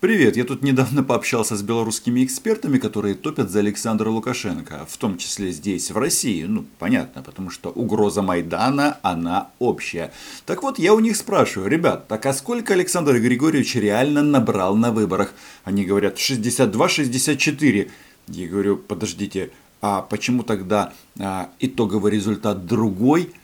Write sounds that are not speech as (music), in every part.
Привет, я тут недавно пообщался с белорусскими экспертами, которые топят за Александра Лукашенко, в том числе здесь, в России. Ну, понятно, потому что угроза Майдана, она общая. Так вот, я у них спрашиваю, ребят, так а сколько Александр Григорьевич реально набрал на выборах? Они говорят, 62-64. Я говорю, подождите, а почему тогда а, итоговый результат другой?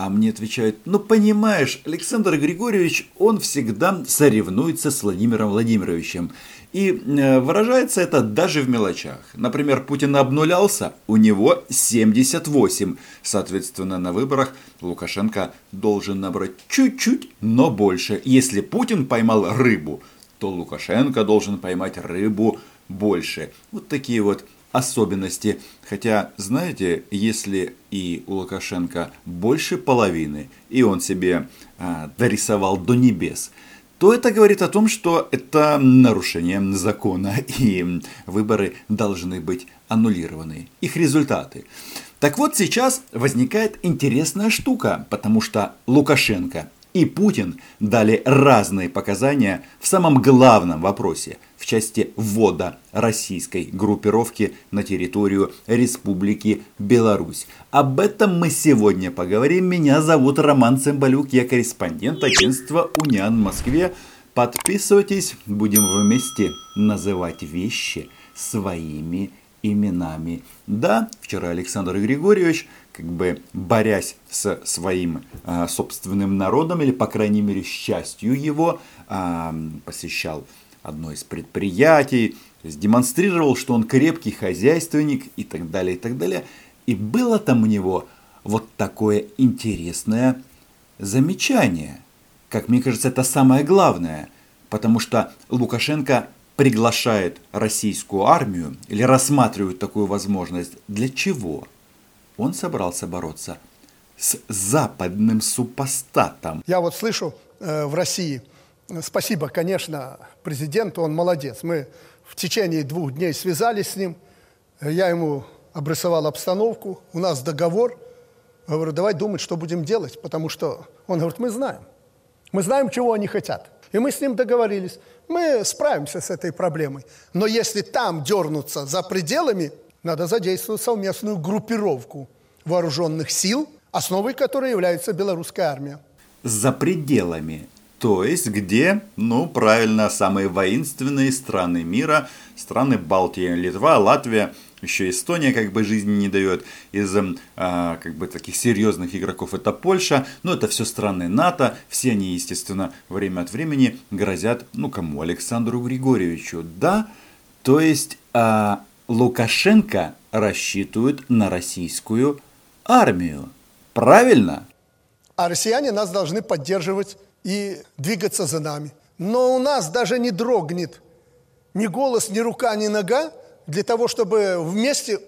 А мне отвечают, ну понимаешь, Александр Григорьевич, он всегда соревнуется с Владимиром Владимировичем. И э, выражается это даже в мелочах. Например, Путин обнулялся, у него 78. Соответственно, на выборах Лукашенко должен набрать чуть-чуть, но больше. Если Путин поймал рыбу, то Лукашенко должен поймать рыбу больше. Вот такие вот особенности. Хотя, знаете, если и у Лукашенко больше половины, и он себе а, дорисовал до небес, то это говорит о том, что это нарушение закона, (laughs) и выборы должны быть аннулированы, их результаты. Так вот, сейчас возникает интересная штука, потому что Лукашенко и Путин дали разные показания в самом главном вопросе – в части ввода российской группировки на территорию Республики Беларусь. Об этом мы сегодня поговорим. Меня зовут Роман Цымбалюк, я корреспондент агентства «Униан» в Москве. Подписывайтесь, будем вместе называть вещи своими именами. Да, вчера Александр Григорьевич, как бы борясь с своим э, собственным народом, или по крайней мере счастью его, э, посещал одно из предприятий, то есть демонстрировал, что он крепкий хозяйственник и так далее, и так далее. И было там у него вот такое интересное замечание. Как мне кажется, это самое главное, потому что Лукашенко приглашает российскую армию или рассматривает такую возможность. Для чего? Он собрался бороться с западным супостатом. Я вот слышу э, в России – Спасибо, конечно, президенту, он молодец. Мы в течение двух дней связались с ним, я ему обрисовал обстановку, у нас договор. Говорю, давай думать, что будем делать, потому что он говорит, мы знаем. Мы знаем, чего они хотят. И мы с ним договорились. Мы справимся с этой проблемой. Но если там дернуться за пределами, надо задействовать совместную группировку вооруженных сил, основой которой является белорусская армия. За пределами то есть, где, ну, правильно, самые воинственные страны мира, страны Балтии, Литва, Латвия, еще Эстония как бы жизни не дает. Из а, как бы таких серьезных игроков это Польша. Но это все страны НАТО. Все они, естественно, время от времени грозят, ну кому, Александру Григорьевичу. Да, то есть а, Лукашенко рассчитывает на российскую армию. Правильно? А россияне нас должны поддерживать и двигаться за нами. Но у нас даже не дрогнет ни голос, ни рука, ни нога для того, чтобы вместе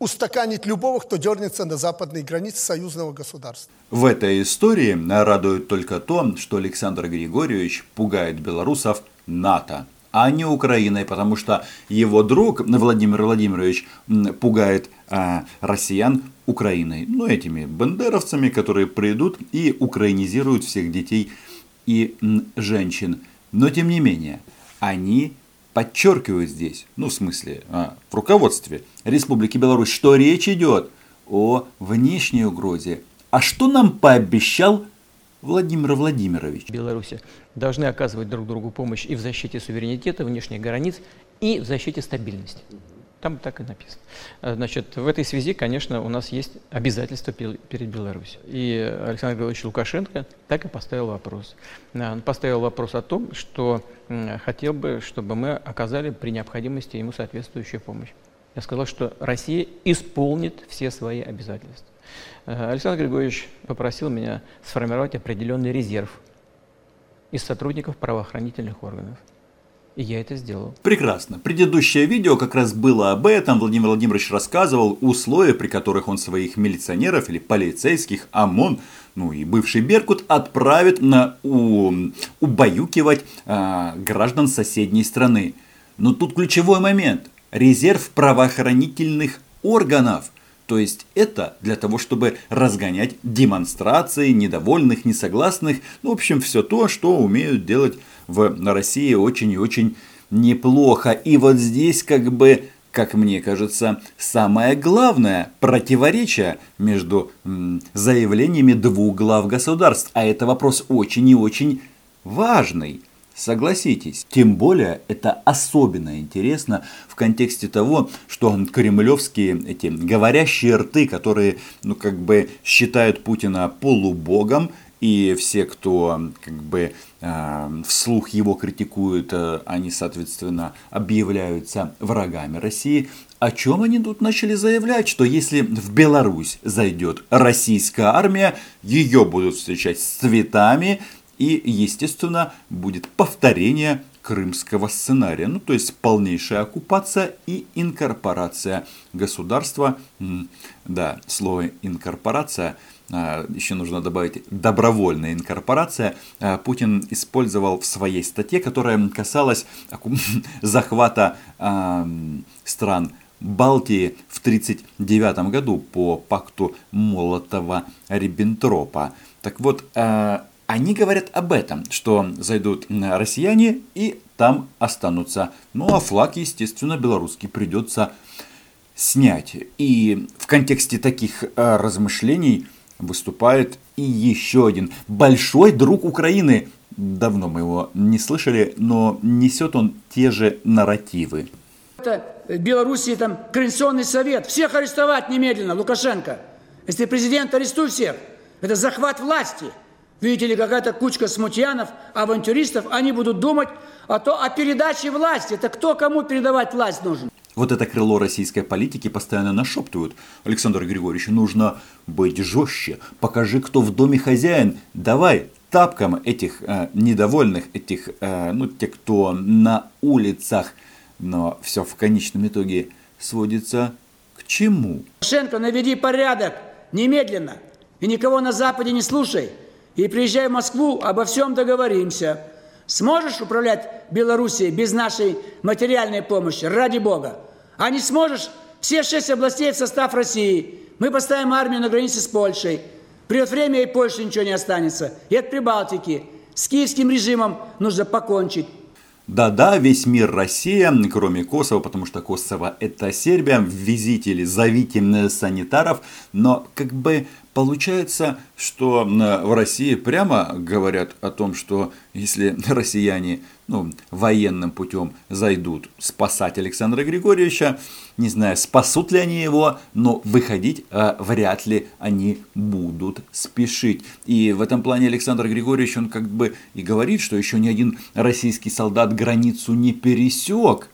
устаканить любого, кто дернется на западные границы союзного государства. В этой истории радует только то, что Александр Григорьевич пугает белорусов НАТО, а не Украиной, потому что его друг Владимир Владимирович пугает а, россиян Украиной. Ну, этими бандеровцами, которые придут и украинизируют всех детей и женщин. Но, тем не менее, они подчеркивают здесь, ну, в смысле, а, в руководстве Республики Беларусь, что речь идет о внешней угрозе. А что нам пообещал Владимир Владимирович? Беларуси должны оказывать друг другу помощь и в защите суверенитета, внешних границ, и в защите стабильности. Там так и написано. Значит, в этой связи, конечно, у нас есть обязательства перед Беларусью. И Александр Григорьевич Лукашенко так и поставил вопрос. Э, он поставил вопрос о том, что хотел бы, чтобы мы оказали при необходимости ему соответствующую помощь. Я сказал, что Россия исполнит все свои обязательства. Э, Александр Григорьевич попросил меня сформировать определенный резерв из сотрудников правоохранительных органов – и я это сделал. Прекрасно. Предыдущее видео как раз было об этом. Владимир Владимирович рассказывал условия, при которых он своих милиционеров или полицейских ОМОН, ну и бывший Беркут, отправит на у, убаюкивать э, граждан соседней страны. Но тут ключевой момент. Резерв правоохранительных органов. То есть это для того, чтобы разгонять демонстрации недовольных, несогласных, ну, в общем, все то, что умеют делать в России очень и очень неплохо. И вот здесь как бы как мне кажется, самое главное противоречие между заявлениями двух глав государств. А это вопрос очень и очень важный. Согласитесь. Тем более это особенно интересно в контексте того, что кремлевские эти говорящие рты, которые ну как бы считают Путина полубогом, и все, кто как бы э, вслух его критикуют, э, они, соответственно, объявляются врагами России. О чем они тут начали заявлять? Что если в Беларусь зайдет российская армия, ее будут встречать с цветами, и, естественно, будет повторение крымского сценария. Ну, то есть полнейшая оккупация и инкорпорация государства. Да, слово инкорпорация а, еще нужно добавить добровольная инкорпорация, а, Путин использовал в своей статье, которая касалась (laughs) захвата стран Балтии в 1939 году по пакту Молотова-Риббентропа. Так вот, а, они говорят об этом, что зайдут россияне и там останутся. Ну а флаг, естественно, белорусский придется снять. И в контексте таких э, размышлений выступает и еще один большой друг Украины. Давно мы его не слышали, но несет он те же нарративы. Это в Белоруссии там Координационный совет. Всех арестовать немедленно, Лукашенко. Если президент арестует всех, это захват власти – Видите ли, какая-то кучка смутьянов, авантюристов, они будут думать о, то, о передаче власти. Это кто кому передавать власть нужен? Вот это крыло российской политики постоянно нашептывают. Александр Григорьевич, нужно быть жестче. Покажи, кто в доме хозяин. Давай тапкам этих э, недовольных, этих, э, ну, те, кто на улицах. Но все в конечном итоге сводится к чему? Шенко, наведи порядок немедленно. И никого на Западе не слушай и приезжай в Москву, обо всем договоримся. Сможешь управлять Белоруссией без нашей материальной помощи? Ради Бога. А не сможешь? Все шесть областей в состав России. Мы поставим армию на границе с Польшей. Придет время, и Польше ничего не останется. И от Прибалтики. С киевским режимом нужно покончить. Да-да, весь мир Россия, кроме Косово, потому что Косово это Сербия. Ввезите или зовите санитаров. Но как бы Получается, что в России прямо говорят о том, что если (laughs) россияне ну, военным путем зайдут спасать Александра Григорьевича, не знаю, спасут ли они его, но выходить э, вряд ли они будут спешить. И в этом плане Александр Григорьевич, он как бы и говорит, что еще ни один российский солдат границу не пересек.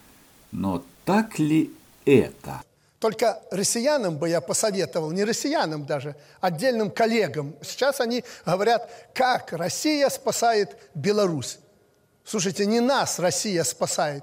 Но так ли это? Только россиянам бы я посоветовал, не россиянам даже, отдельным коллегам. Сейчас они говорят, как Россия спасает Беларусь. Слушайте, не нас Россия спасает,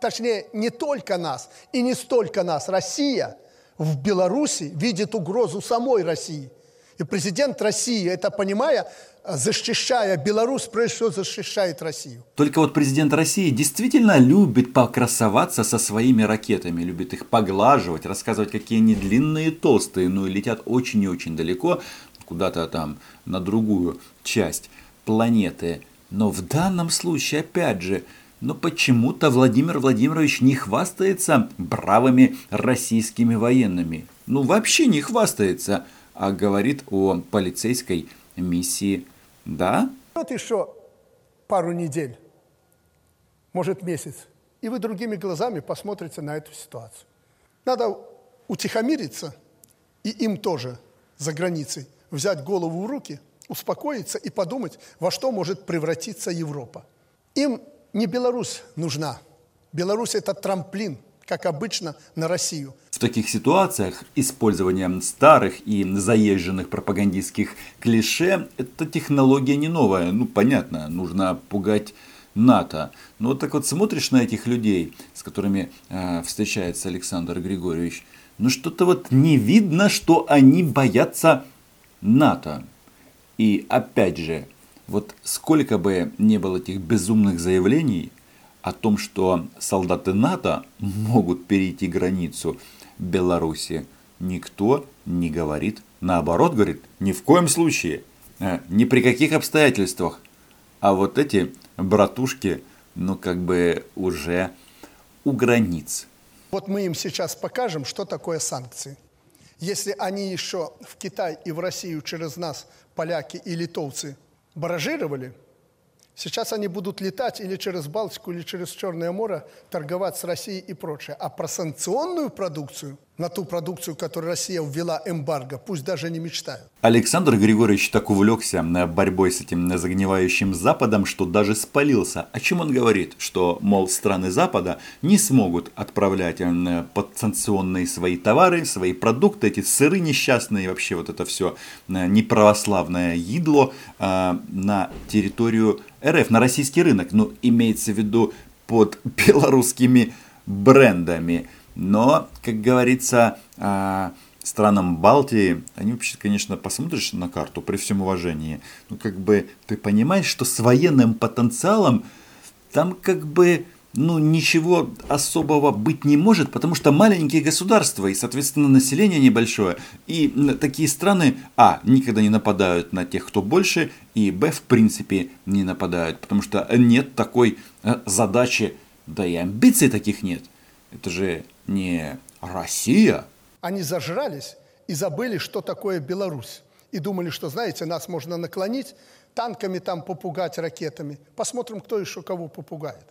точнее, не только нас и не столько нас. Россия в Беларуси видит угрозу самой России. И президент России, это понимая, защищая Беларусь, прежде всего защищает Россию. Только вот президент России действительно любит покрасоваться со своими ракетами, любит их поглаживать, рассказывать, какие они длинные и толстые, ну и летят очень и очень далеко, куда-то там на другую часть планеты. Но в данном случае, опять же, но почему-то Владимир Владимирович не хвастается бравыми российскими военными. Ну вообще не хвастается, говорит о полицейской миссии да? Вот еще пару недель, может месяц, и вы другими глазами посмотрите на эту ситуацию. Надо утихомириться, и им тоже за границей взять голову в руки, успокоиться и подумать, во что может превратиться Европа. Им не Беларусь нужна. Беларусь – это трамплин – как обычно, на Россию. В таких ситуациях использование старых и заезженных пропагандистских клише – это технология не новая. Ну, понятно, нужно пугать НАТО. Но вот так вот смотришь на этих людей, с которыми э, встречается Александр Григорьевич, ну что-то вот не видно, что они боятся НАТО. И опять же, вот сколько бы не было этих безумных заявлений, о том, что солдаты НАТО могут перейти границу Беларуси, никто не говорит. Наоборот, говорит, ни в коем случае, э, ни при каких обстоятельствах. А вот эти братушки, ну как бы уже у границ. Вот мы им сейчас покажем, что такое санкции. Если они еще в Китай и в Россию через нас, поляки и литовцы, баражировали – Сейчас они будут летать или через Балтику, или через Черное море, торговать с Россией и прочее. А про санкционную продукцию на ту продукцию, которую Россия ввела эмбарго, пусть даже не мечтают. Александр Григорьевич так увлекся борьбой с этим загнивающим Западом, что даже спалился. О чем он говорит? Что, мол, страны Запада не смогут отправлять подсанкционные свои товары, свои продукты, эти сыры несчастные, вообще вот это все неправославное едло э, на территорию РФ, на российский рынок. Ну, имеется в виду под (laughs) белорусскими брендами. Но, как говорится, а, странам Балтии, они вообще, конечно, посмотришь на карту при всем уважении, ну, как бы ты понимаешь, что с военным потенциалом там как бы ну, ничего особого быть не может, потому что маленькие государства и, соответственно, население небольшое. И такие страны, а, никогда не нападают на тех, кто больше, и, б, в принципе, не нападают, потому что нет такой э, задачи, да и амбиций таких нет. Это же не Россия. Они зажрались и забыли, что такое Беларусь. И думали, что, знаете, нас можно наклонить, танками там попугать, ракетами. Посмотрим, кто еще кого попугает.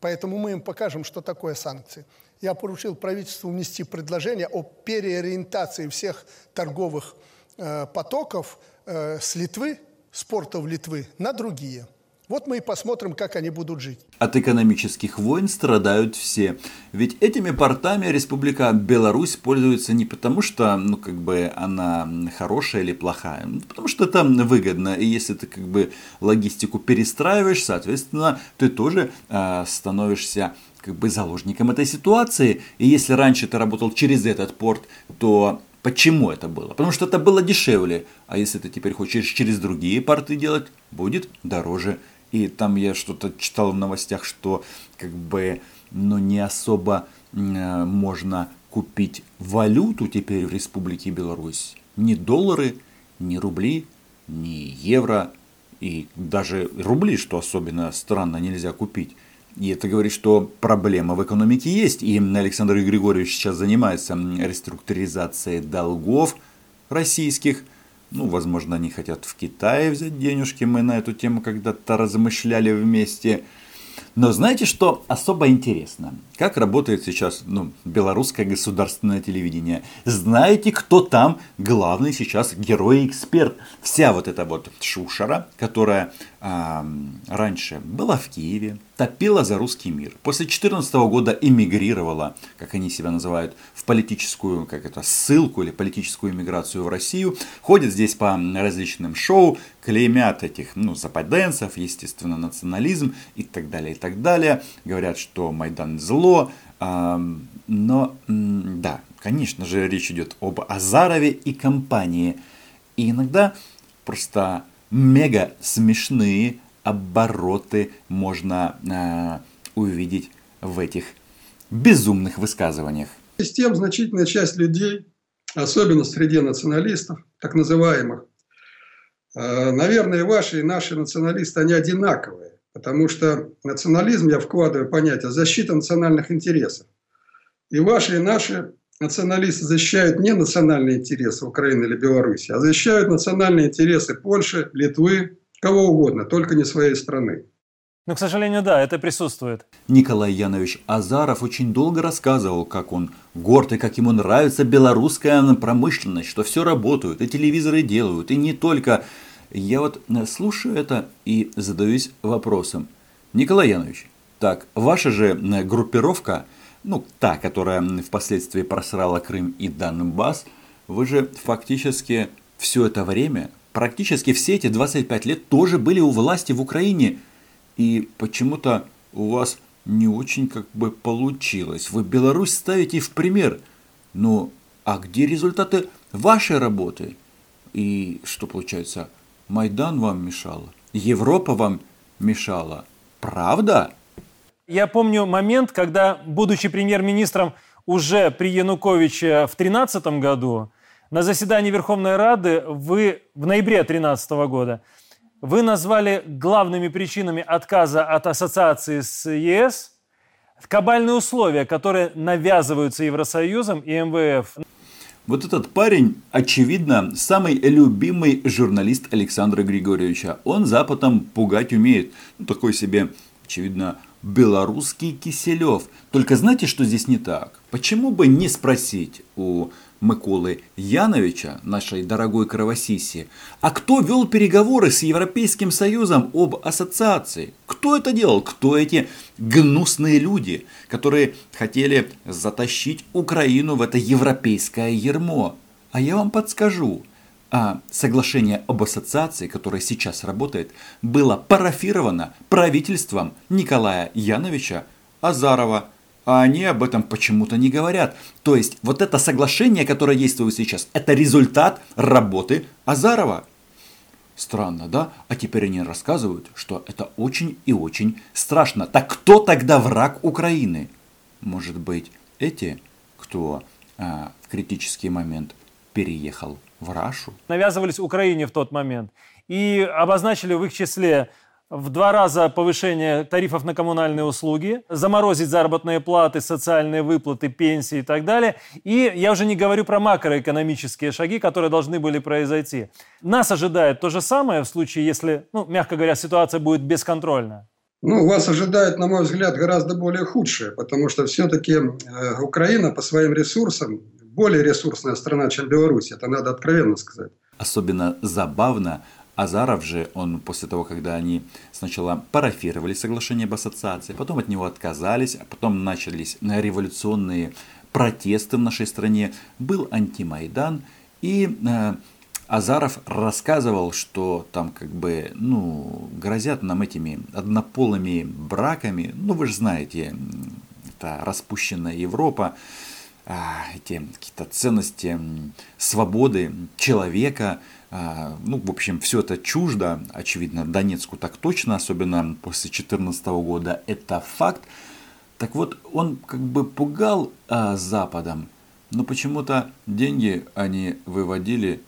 Поэтому мы им покажем, что такое санкции. Я поручил правительству внести предложение о переориентации всех торговых э, потоков э, с Литвы, с портов Литвы, на другие – вот мы и посмотрим, как они будут жить. От экономических войн страдают все. Ведь этими портами Республика Беларусь пользуется не потому, что ну, как бы она хорошая или плохая, а потому что это выгодно. И если ты как бы логистику перестраиваешь, соответственно, ты тоже э, становишься как бы заложником этой ситуации. И если раньше ты работал через этот порт, то Почему это было? Потому что это было дешевле. А если ты теперь хочешь через другие порты делать, будет дороже. И там я что-то читал в новостях, что как бы ну, не особо э, можно купить валюту теперь в Республике Беларусь. Ни доллары, ни рубли, ни евро. И даже рубли, что особенно странно, нельзя купить. И это говорит, что проблема в экономике есть. И Александр Григорьевич сейчас занимается реструктуризацией долгов российских – ну, возможно, они хотят в Китае взять денежки. Мы на эту тему когда-то размышляли вместе. Но знаете, что особо интересно? Как работает сейчас ну, белорусское государственное телевидение? Знаете, кто там главный сейчас герой и эксперт? Вся вот эта вот шушера, которая э, раньше была в Киеве, топила за русский мир. После 2014 года эмигрировала, как они себя называют, в политическую, как это, ссылку или политическую эмиграцию в Россию. Ходит здесь по различным шоу, клеймят этих, ну, западенцев, естественно, национализм и так далее, и так далее. Говорят, что Майдан зло. Но, да, конечно же, речь идет об Азарове и компании. И иногда просто мега смешные обороты можно э, увидеть в этих безумных высказываниях. С тем значительная часть людей, особенно среди националистов, так называемых, э, наверное, ваши и наши националисты, они одинаковые. Потому что национализм, я вкладываю понятие, защита национальных интересов. И ваши и наши националисты защищают не национальные интересы Украины или Беларуси, а защищают национальные интересы Польши, Литвы, Кого угодно, только не своей страны. Но, к сожалению, да, это присутствует. Николай Янович Азаров очень долго рассказывал, как он горд и как ему нравится белорусская промышленность, что все работают, и телевизоры делают, и не только. Я вот э, слушаю это и задаюсь вопросом. Николай Янович, так, ваша же э, группировка, ну, та, которая впоследствии просрала Крым и Донбасс, вы же фактически все это время практически все эти 25 лет тоже были у власти в Украине. И почему-то у вас не очень как бы получилось. Вы Беларусь ставите в пример. Ну, а где результаты вашей работы? И что получается? Майдан вам мешал? Европа вам мешала? Правда? Я помню момент, когда, будучи премьер-министром уже при Януковиче в 2013 году, на заседании Верховной Рады вы в ноябре 2013 года вы назвали главными причинами отказа от ассоциации с ЕС кабальные условия, которые навязываются Евросоюзом и МВФ. Вот этот парень, очевидно, самый любимый журналист Александра Григорьевича. Он Западом пугать умеет. Ну, такой себе, очевидно, белорусский Киселев. Только знаете, что здесь не так? Почему бы не спросить у Миколы Яновича, нашей дорогой кровосиси, а кто вел переговоры с Европейским Союзом об ассоциации? Кто это делал? Кто эти гнусные люди, которые хотели затащить Украину в это европейское ермо? А я вам подскажу. А соглашение об ассоциации, которое сейчас работает, было парафировано правительством Николая Яновича Азарова – а они об этом почему-то не говорят. То есть вот это соглашение, которое действует сейчас, это результат работы Азарова. Странно, да? А теперь они рассказывают, что это очень и очень страшно. Так кто тогда враг Украины? Может быть, эти, кто а, в критический момент переехал в Рашу? Навязывались Украине в тот момент и обозначили в их числе в два раза повышение тарифов на коммунальные услуги, заморозить заработные платы, социальные выплаты, пенсии и так далее. И я уже не говорю про макроэкономические шаги, которые должны были произойти. Нас ожидает то же самое в случае, если, ну, мягко говоря, ситуация будет бесконтрольная. Ну, вас ожидает, на мой взгляд, гораздо более худшее, потому что все-таки э, Украина по своим ресурсам более ресурсная страна, чем Беларусь. Это надо откровенно сказать. Особенно забавно, Азаров же, он после того, когда они сначала парафировали соглашение об ассоциации, потом от него отказались, а потом начались революционные протесты в нашей стране, был антимайдан, и э, Азаров рассказывал, что там как бы, ну, грозят нам этими однополыми браками, ну, вы же знаете, это распущенная Европа, а, эти какие-то ценности свободы человека – ну, в общем, все это чуждо, очевидно, Донецку так точно, особенно после 2014 года, это факт. Так вот, он как бы пугал а, Западом, но почему-то деньги они выводили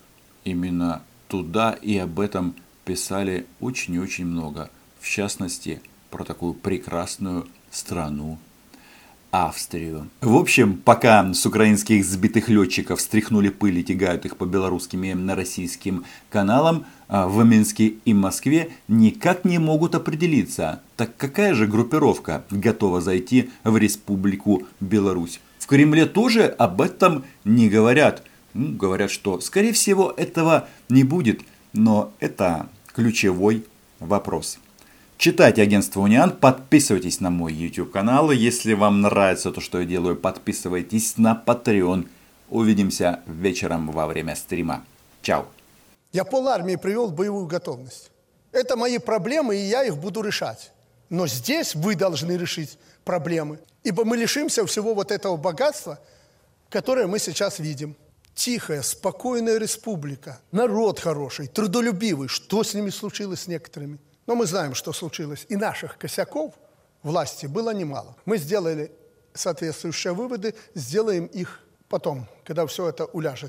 именно туда, и об этом писали очень и очень много. В частности, про такую прекрасную страну Австрию. В общем, пока с украинских сбитых летчиков стряхнули пыль и тягают их по белорусским и на российским каналам, а, в Минске и Москве никак не могут определиться, так какая же группировка готова зайти в Республику Беларусь. В Кремле тоже об этом не говорят. Ну, говорят, что скорее всего этого не будет, но это ключевой вопрос. Читайте агентство Униан, подписывайтесь на мой YouTube канал. Если вам нравится то, что я делаю, подписывайтесь на Patreon. Увидимся вечером во время стрима. Чао. Я пол армии привел в боевую готовность. Это мои проблемы, и я их буду решать. Но здесь вы должны решить проблемы, ибо мы лишимся всего вот этого богатства, которое мы сейчас видим. Тихая, спокойная республика, народ хороший, трудолюбивый. Что с ними случилось с некоторыми? Но мы знаем, что случилось. И наших косяков власти было немало. Мы сделали соответствующие выводы, сделаем их потом, когда все это уляжется.